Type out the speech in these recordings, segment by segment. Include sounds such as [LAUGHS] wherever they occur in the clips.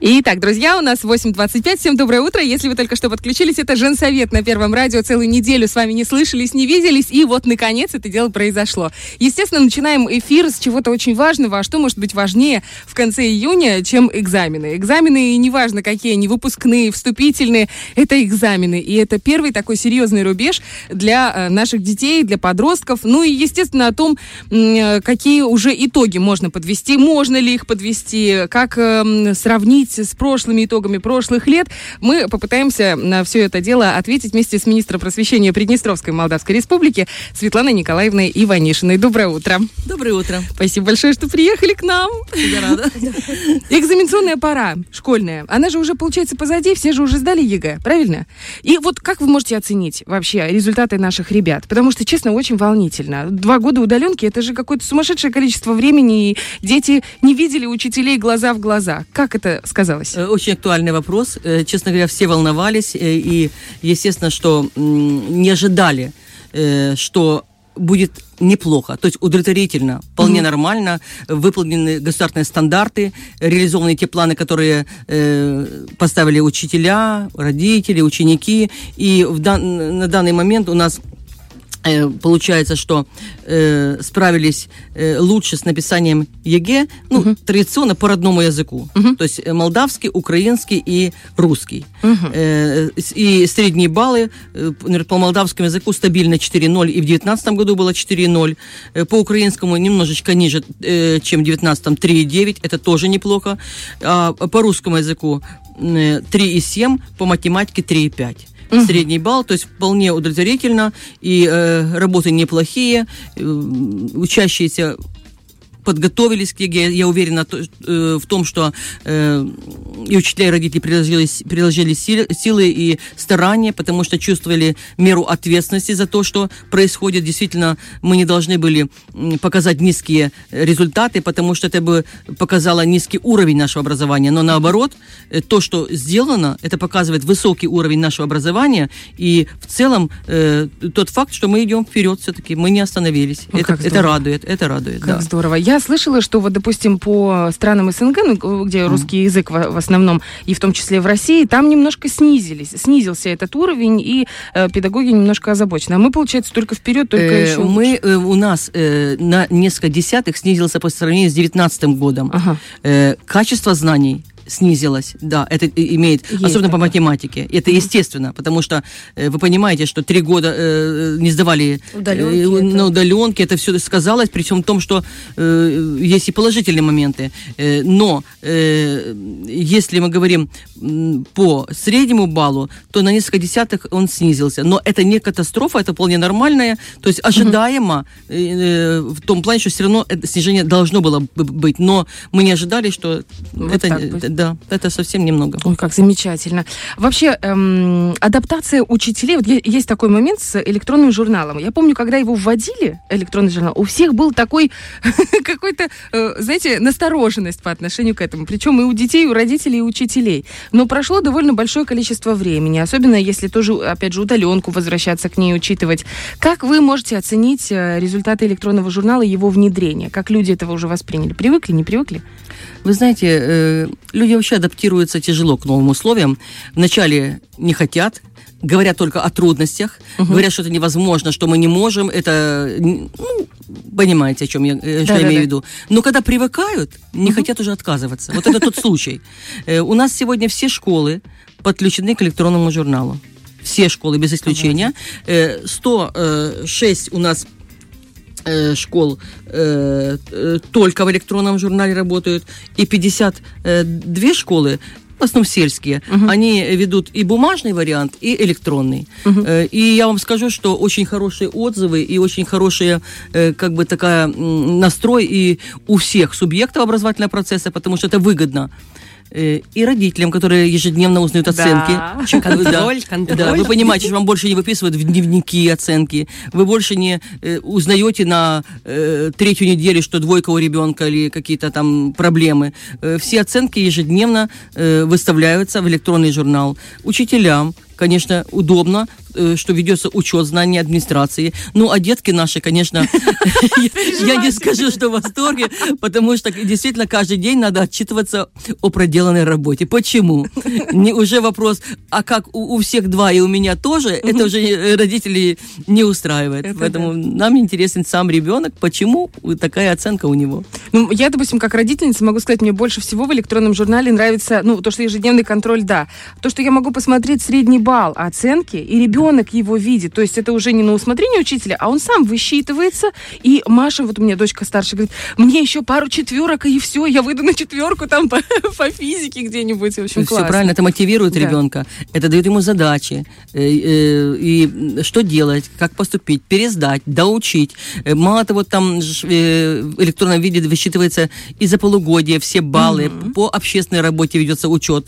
Итак, друзья, у нас 8.25. Всем доброе утро. Если вы только что подключились, это Женсовет на Первом радио. Целую неделю с вами не слышались, не виделись. И вот, наконец, это дело произошло. Естественно, начинаем эфир с чего-то очень важного. А что может быть важнее в конце июня, чем экзамены? Экзамены, неважно какие они, выпускные, вступительные, это экзамены. И это первый такой серьезный рубеж для э, наших детей, для подростков. Ну и, естественно, о том, э, какие уже итоги можно подвести, можно ли их подвести, как эм, сравнить сравнить с прошлыми итогами прошлых лет, мы попытаемся на все это дело ответить вместе с министром просвещения Приднестровской Молдавской Республики Светланой Николаевной Иванишиной. Доброе утро. Доброе утро. Спасибо большое, что приехали к нам. Я рада. Экзаменационная пора школьная, она же уже, получается, позади, все же уже сдали ЕГЭ, правильно? И вот как вы можете оценить вообще результаты наших ребят? Потому что, честно, очень волнительно. Два года удаленки, это же какое-то сумасшедшее количество времени, и дети не видели учителей глаза в глаза. Как это сказалось? Э, очень актуальный вопрос. Э, честно говоря, все волновались. Э, и, естественно, что не ожидали, что будет неплохо, то есть удовлетворительно, вполне mm-hmm. нормально, выполнены государственные стандарты, реализованы те планы, которые э, поставили учителя, родители, ученики, и в дан, на данный момент у нас получается, что э, справились э, лучше с написанием ЕГЭ, ну, uh-huh. традиционно по родному языку. Uh-huh. То есть э, молдавский, украинский и русский. Uh-huh. Э, и средние баллы э, по молдавскому языку стабильно 4.0, и в 2019 году было 4.0. Э, по украинскому немножечко ниже, э, чем в 2019, 3.9, это тоже неплохо. А по русскому языку э, 3.7, по математике 3.5 угу. средний балл, то есть вполне удовлетворительно, и э, работы неплохие, э, учащиеся подготовились к ЕГЭ. Я уверена э, в том, что э, и учителя, и родители приложили, приложили силы и старания, потому что чувствовали меру ответственности за то, что происходит. Действительно, мы не должны были показать низкие результаты, потому что это бы показало низкий уровень нашего образования. Но наоборот, э, то, что сделано, это показывает высокий уровень нашего образования. И в целом э, тот факт, что мы идем вперед все-таки, мы не остановились. О, это, это радует, это радует. Как да. здорово. Я слышала, что вот, допустим, по странам СНГ, ну, где mm. русский язык в, в основном, и в том числе в России, там немножко снизились, снизился этот уровень, и э, педагоги немножко озабочены. А мы, получается, только вперед, только э, еще Мы, э, у нас э, на несколько десятых снизился по сравнению с 2019 годом. Ага. Э, качество знаний снизилась, да, это имеет, Есть особенно такое. по математике. Это mm-hmm. естественно, потому что э, вы понимаете, что три года э, не сдавали удаленки, э, на удаленке, это все сказалось, при всем том, что э, есть и положительные моменты. Э, но э, если мы говорим по среднему баллу, то на несколько десятых он снизился. Но это не катастрофа, это вполне нормальное, то есть ожидаемо mm-hmm. э, в том плане, что все равно это снижение должно было быть, но мы не ожидали, что вот это да, это совсем немного. Ой, как замечательно. Вообще, эм, адаптация учителей, вот есть такой момент с электронным журналом. Я помню, когда его вводили, электронный журнал, у всех был такой [LAUGHS] какой-то, э, знаете, настороженность по отношению к этому. Причем и у детей, и у родителей, и у учителей. Но прошло довольно большое количество времени, особенно если тоже, опять же, удаленку возвращаться к ней, учитывать. Как вы можете оценить э, результаты электронного журнала его внедрения? Как люди этого уже восприняли? Привыкли, не привыкли? Вы знаете, э, люди вообще адаптируются тяжело к новым условиям. Вначале не хотят, говорят только о трудностях, угу. говорят, что это невозможно, что мы не можем, это, ну, понимаете, о чем я, э, что да, я да, имею в виду. Но когда привыкают, не угу. хотят уже отказываться. Вот это тот случай. Э, у нас сегодня все школы подключены к электронному журналу. Все школы без исключения. 106 у нас школ э, э, только в электронном журнале работают, и 52 школы в основном сельские, uh-huh. они ведут и бумажный вариант, и электронный. Uh-huh. И я вам скажу, что очень хорошие отзывы и очень хорошие, как бы такая настрой и у всех субъектов образовательного процесса, потому что это выгодно. Э, и родителям, которые ежедневно узнают оценки. Да. Контроль, контроль. Да, вы понимаете, что вам больше не выписывают в дневники оценки, вы больше не э, узнаете на э, третью неделю, что двойка у ребенка или какие-то там проблемы. Э, все оценки ежедневно э, выставляются в электронный журнал. Учителям, конечно, удобно что ведется учет знаний администрации. Ну, а детки наши, конечно, [LAUGHS] я не скажу, что в восторге, потому что действительно каждый день надо отчитываться о проделанной работе. Почему? Не уже вопрос, а как у всех два и у меня тоже, это уже родителей не устраивает. Поэтому нам интересен сам ребенок, почему такая оценка у него. Ну, я, допустим, как родительница могу сказать, мне больше всего в электронном журнале нравится, ну, то, что ежедневный контроль, да. То, что я могу посмотреть средний балл оценки, и ребенок его видит. То есть это уже не на усмотрение учителя, а он сам высчитывается. И Маша, вот у меня дочка старшая, говорит, мне еще пару четверок, и все, я выйду на четверку там по, [LAUGHS] по физике где-нибудь. В общем, Все правильно, это мотивирует да. ребенка. Это дает ему задачи. Э, э, и что делать, как поступить, пересдать, доучить. Э, мало того, там в электронном виде высчитывается и за полугодие все баллы, mm-hmm. по общественной работе ведется учет,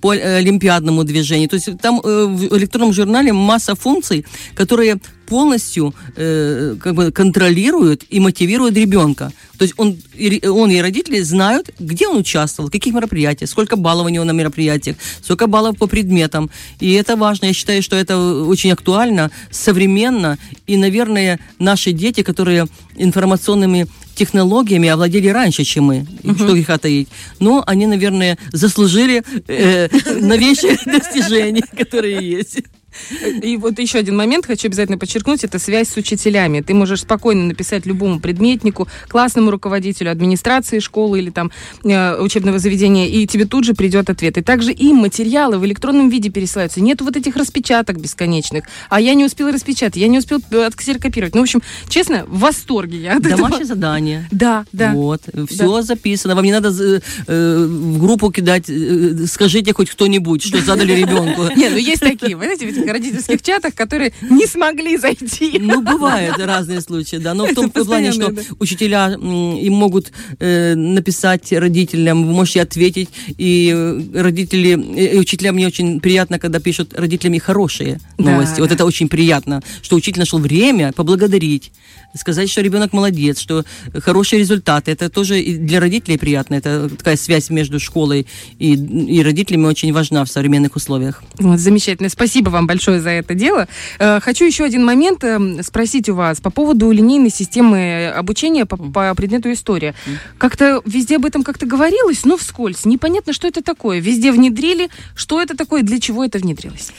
по олимпиадному движению. То есть там в электронном журнале масса функций, которые полностью э, как бы контролируют и мотивируют ребенка. То есть он, он и родители знают, где он участвовал, в каких мероприятиях, сколько баллов у него на мероприятиях, сколько баллов по предметам. И это важно. Я считаю, что это очень актуально, современно. И, наверное, наши дети, которые информационными технологиями овладели раньше, чем мы, uh-huh. что их таить. Но они, наверное, заслужили э, [LAUGHS] новейшие достижения, которые есть. [LAUGHS] И вот еще один момент хочу обязательно подчеркнуть, это связь с учителями. Ты можешь спокойно написать любому предметнику, классному руководителю администрации школы или там э, учебного заведения, и тебе тут же придет ответ. И также им материалы в электронном виде пересылаются. Нет вот этих распечаток бесконечных. А я не успела распечатать, я не успел э, отксерокопировать. Ну, в общем, честно, в восторге я от Домашнее этого. задание. [LAUGHS] Да, да. Вот, все да. записано. Вам не надо э, э, в группу кидать, э, скажите хоть кто-нибудь, что задали ребенку. [LAUGHS] Не, ну есть такие, вы знаете, этих родительских чатах, которые не смогли зайти. Ну, бывают разные случаи, да. Но в том плане, что учителя им могут э, написать родителям, вы можете ответить, и родители, и учителя мне очень приятно, когда пишут родителями хорошие новости. Вот это очень приятно, что учитель нашел время поблагодарить, сказать, что ребенок молодец, что хорошие результаты. Это тоже и для родителей приятно. Это такая связь между школой и, и родителями очень важна в современных условиях. Вот, замечательно. Спасибо вам большое за это дело. Э, хочу еще один момент эм, спросить у вас по поводу линейной системы обучения по, по предмету история. Как-то везде об этом как-то говорилось, но вскользь. Непонятно, что это такое. Везде внедрили. Что это такое, для чего это внедрилось?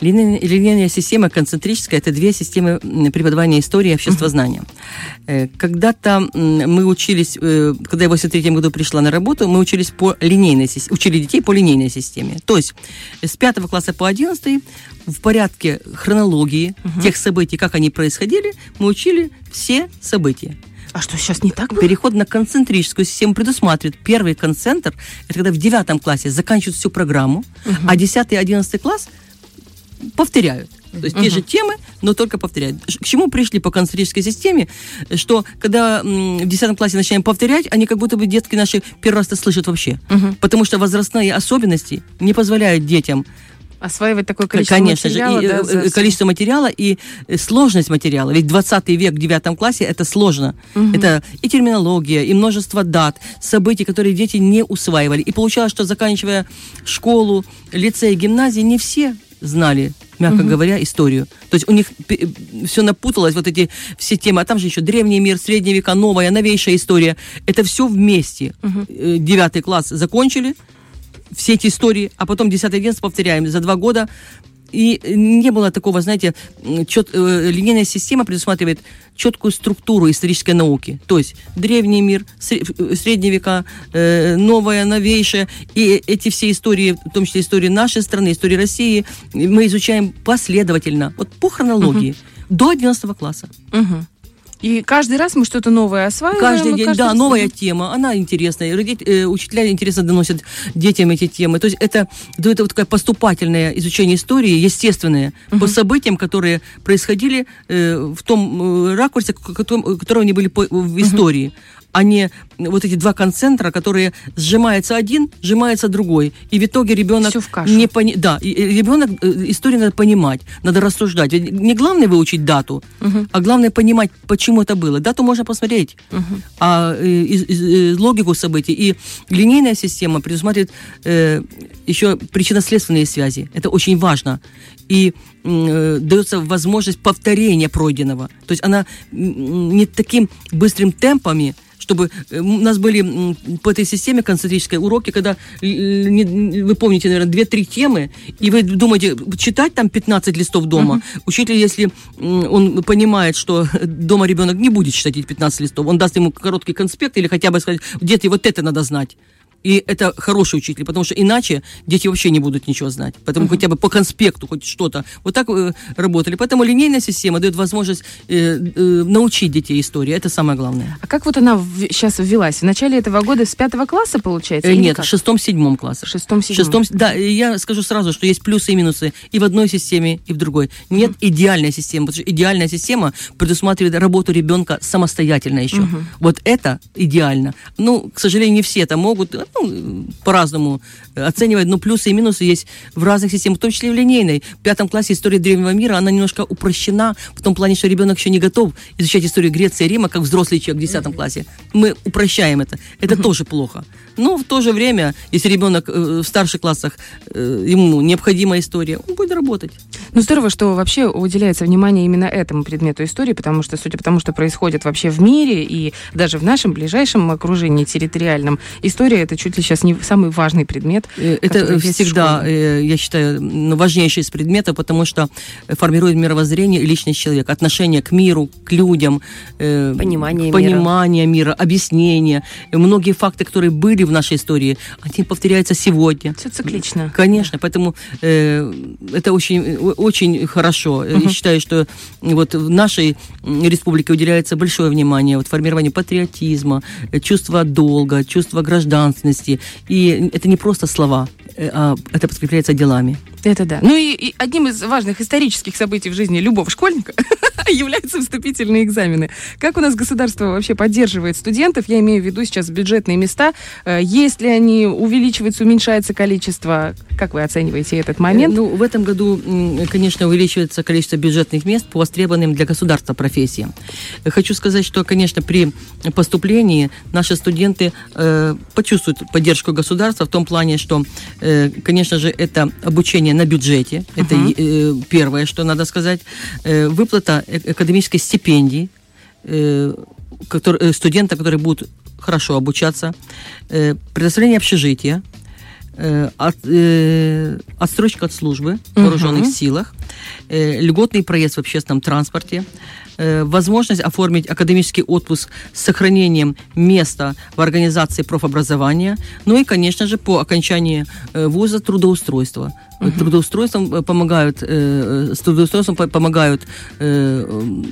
Линейная, система концентрическая – это две системы преподавания истории и обществознания. Uh-huh. Когда-то мы учились, э, когда я в 83 году пришла на работу, мы учились по линейной системе, учили детей по линейной системе. То есть с 5 класса по 11 в порядке хронологии uh-huh. тех событий, как они происходили, мы учили все события. А что, сейчас не так было? Переход на концентрическую систему предусматривает первый концентр, это когда в девятом классе заканчивают всю программу, uh-huh. а 10 и 11 класс – повторяют. То есть uh-huh. те же темы, но только повторяют. К чему пришли по концентрической системе, что когда в 10 классе начинаем повторять, они как будто бы детки наши первый раз это слышат вообще. Uh-huh. Потому что возрастные особенности не позволяют детям осваивать такое количество Конечно материала. Конечно же, и, да, э, количество материала и э, сложность материала. Ведь 20 век в 9 классе это сложно. Угу. Это и терминология, и множество дат, событий, которые дети не усваивали. И получалось, что заканчивая школу, лицей, гимназии, не все знали мягко угу. говоря, историю. То есть у них все напуталось, вот эти все темы. А там же еще древний мир, средние века, новая, новейшая история. Это все вместе. Угу. Девятый класс закончили, все эти истории, а потом десятый одиннадцатый повторяем. За два года и не было такого, знаете, чет, э, линейная система предусматривает четкую структуру исторической науки. То есть древний мир, средние века, э, новая, новейшая. И эти все истории, в том числе истории нашей страны, истории России, мы изучаем последовательно, вот по хронологии, угу. до 11 класса. Угу. И каждый раз мы что-то новое осваиваем. Каждый день, каждый да, раз... новая тема, она интересная. Родить, э, учителя интересно доносят детям эти темы. То есть это, это вот такое поступательное изучение истории, естественное, uh-huh. по событиям, которые происходили э, в том э, ракурсе, котором, которого они были по, в истории. Uh-huh а не вот эти два концентра, которые сжимается один, сжимается другой. И в итоге ребенок Всё в кашу. не пони... Да, и- и ребенок, э, историю надо понимать, надо рассуждать. Ведь не главное выучить дату, а главное понимать, почему это было. Дату можно посмотреть, а э, из- из- э, логику событий. И линейная система предусматривает э, еще причинно-следственные связи. Это очень важно. И э, дается возможность повторения пройденного. То есть она не таким быстрым темпами, чтобы э, у нас были по этой системе концентрической уроки, когда э, не- вы помните, наверное, 2-3 темы, и вы думаете, читать там 15 листов дома. Учитель, если он понимает, что [LAUGHS] дома ребенок не будет читать эти 15 листов, он даст ему короткий конспект или хотя бы сказать, дети, вот это надо знать. И это хороший учитель, потому что иначе дети вообще не будут ничего знать. Поэтому хотя бы по конспекту хоть что-то. Вот так э, работали. Поэтому линейная система дает возможность э, э, научить детей истории. Это самое главное. А как вот она сейчас ввелась? В начале этого года с пятого класса, получается? Э, Нет, как? в шестом-седьмом классе. В шестом, седьмом. Шестом, да, я скажу сразу, что есть плюсы и минусы и в одной системе, и в другой. Нет идеальной системы, потому что идеальная система предусматривает работу ребенка самостоятельно еще. Вот это идеально. Ну, к сожалению, не все это могут, ну, по-разному оценивать, но плюсы и минусы есть в разных системах, в том числе и в линейной. В пятом классе история древнего мира, она немножко упрощена в том плане, что ребенок еще не готов изучать историю Греции и Рима, как взрослый человек в десятом классе. Мы упрощаем это. Это тоже плохо. Но в то же время, если ребенок э, в старших классах, э, ему необходима история, он будет работать. Ну, здорово, что вообще уделяется внимание именно этому предмету истории, потому что, судя по тому, что происходит вообще в мире и даже в нашем ближайшем окружении территориальном, история это чуть ли сейчас не самый важный предмет. Э, Это всегда, я считаю, важнейший из предметов, потому что формирует мировоззрение и личность человека, отношение к миру, к людям, Понимание понимание мира, объяснение. И Многие факты, которые были в нашей истории, они повторяются сегодня. Все циклично. Конечно, поэтому э, это очень, очень хорошо. Я считаю, что вот в нашей республике уделяется большое внимание вот, формированию патриотизма, э, чувства долга, чувства гражданственности. И это не просто слова, э, а это подкрепляется делами. Это да. Ну и, и одним из важных исторических событий в жизни любого школьника [LAUGHS] являются вступительные экзамены. Как у нас государство вообще поддерживает студентов? Я имею в виду сейчас бюджетные места. Э, Есть ли они, увеличивается, уменьшается количество? Как вы оцениваете этот момент? Ну, в этом году, конечно, увеличивается количество бюджетных мест по востребованным для государства профессиям. Э, Хочу сказать, что, конечно, при поступлении наши студенты э, почувствуют поддержку государства в том плане, что, э, конечно же, это обучение на бюджете. Это э, первое, что надо сказать. Э, выплата э- академической стипендии э, который- э, студента, которые будут хорошо обучаться, э, предоставление общежития, э, от, э, отстрочка от службы в вооруженных силах, э, льготный проезд в общественном транспорте, э, возможность оформить академический отпуск с сохранением места в организации профобразования, ну и, конечно же, по окончании э, вуза трудоустройство. Трудоустройством э, помогают, э, с трудоустройством по- помогают э,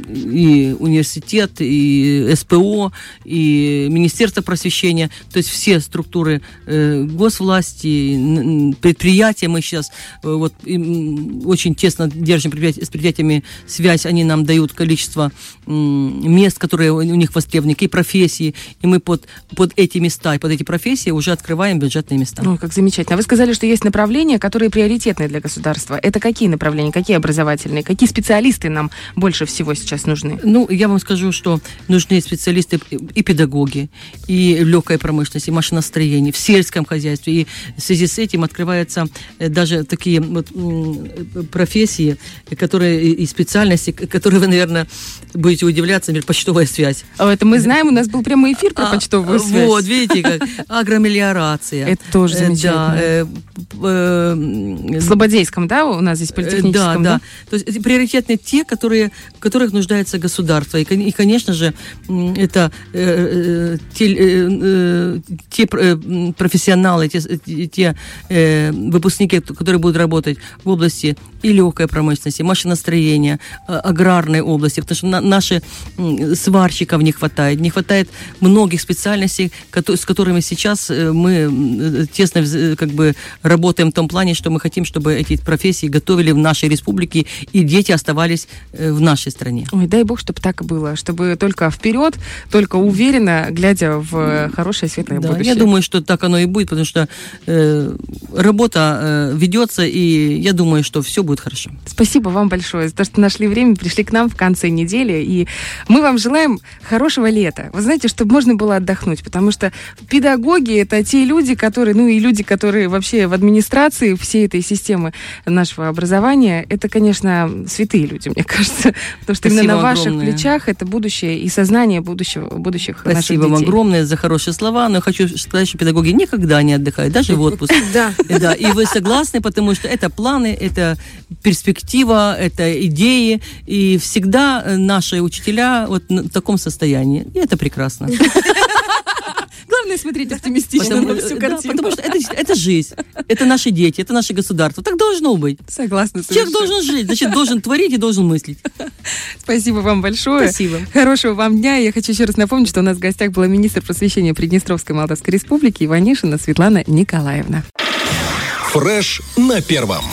и университет, и СПО, и Министерство просвещения, то есть все структуры э, госвласти, предприятия мы сейчас э, вот очень тесно держим предприятия- с предприятиями связь, они нам дают количество м, мест, которые у них востребованы, какие профессии, и мы под, под эти места и под эти профессии уже открываем бюджетные места. Ой, как замечательно. Вы сказали, что есть направления, которые приоритетные для государства. Это какие направления, какие образовательные, какие специалисты нам больше всего сейчас нужны? Ну, я вам скажу, что нужны специалисты и педагоги, и в легкой промышленности, и машиностроении, в сельском хозяйстве. И в связи с этим открываются э, даже такие вот, профессии, которые и специальности, которые вы, наверное, будете удивляться, например, почтовая связь. А Это мы знаем, у нас был прямой эфир про А, почтовую связь. Вот, видите, как [LAUGHS] агромелиорация. Это тоже Э, замечательно. Да, э, Слободейском, да, у нас здесь Э, политехническом, Да, да. То есть эти приоритетные те, которые, в которых нуждается государство. И, и, конечно же, это э, э, те, э, э, те э, профессионалы, те, те- э, выпускники, которые будут работать в области и легкой промышленности, машиностроения, э, аграрной области. Потому что на, наши сварщиков не хватает, не хватает многих специальностей, с которыми сейчас э, мы тесно как бы работаем в том плане, что мы хотим, чтобы эти профессии готовили в нашей республике и дети оставались в нашей стране. Ой, дай бог, чтобы так и было, чтобы только вперед, только уверенно, глядя в хорошее светлое да, будущее. Я думаю, что так оно и будет, потому что э, работа э, ведется, и я думаю, что все будет хорошо. Спасибо вам большое за то, что нашли время, пришли к нам в конце недели, и мы вам желаем хорошего лета. Вы знаете, чтобы можно было отдохнуть, потому что педагоги это те люди, которые, ну и люди, которые вообще в администрации всей этой системы нашего образования, это, конечно, святые люди, мне кажется, потому что Спасибо именно на ваших огромное. плечах это будущее и сознание будущего, будущих Спасибо наших детей. Спасибо вам огромное за хорошие слова, но хочу сказать, что педагоги никогда не отдыхают, даже в отпуск. [LAUGHS] Да. Да, и вы согласны, потому что это планы, это перспектива, это идеи, и всегда наши учителя вот в таком состоянии. И это прекрасно. [LAUGHS] Главное смотреть оптимистично потому, на всю картину. Да, потому что это, это жизнь, это наши дети, это наше государство. Так должно быть. Согласна. Человек должен жить, значит, должен творить и должен мыслить. Спасибо вам большое. Спасибо. Хорошего вам дня. Я хочу еще раз напомнить, что у нас в гостях была министр просвещения Приднестровской Молдавской Республики Иванишина Светлана Николаевна. Фреш на первом.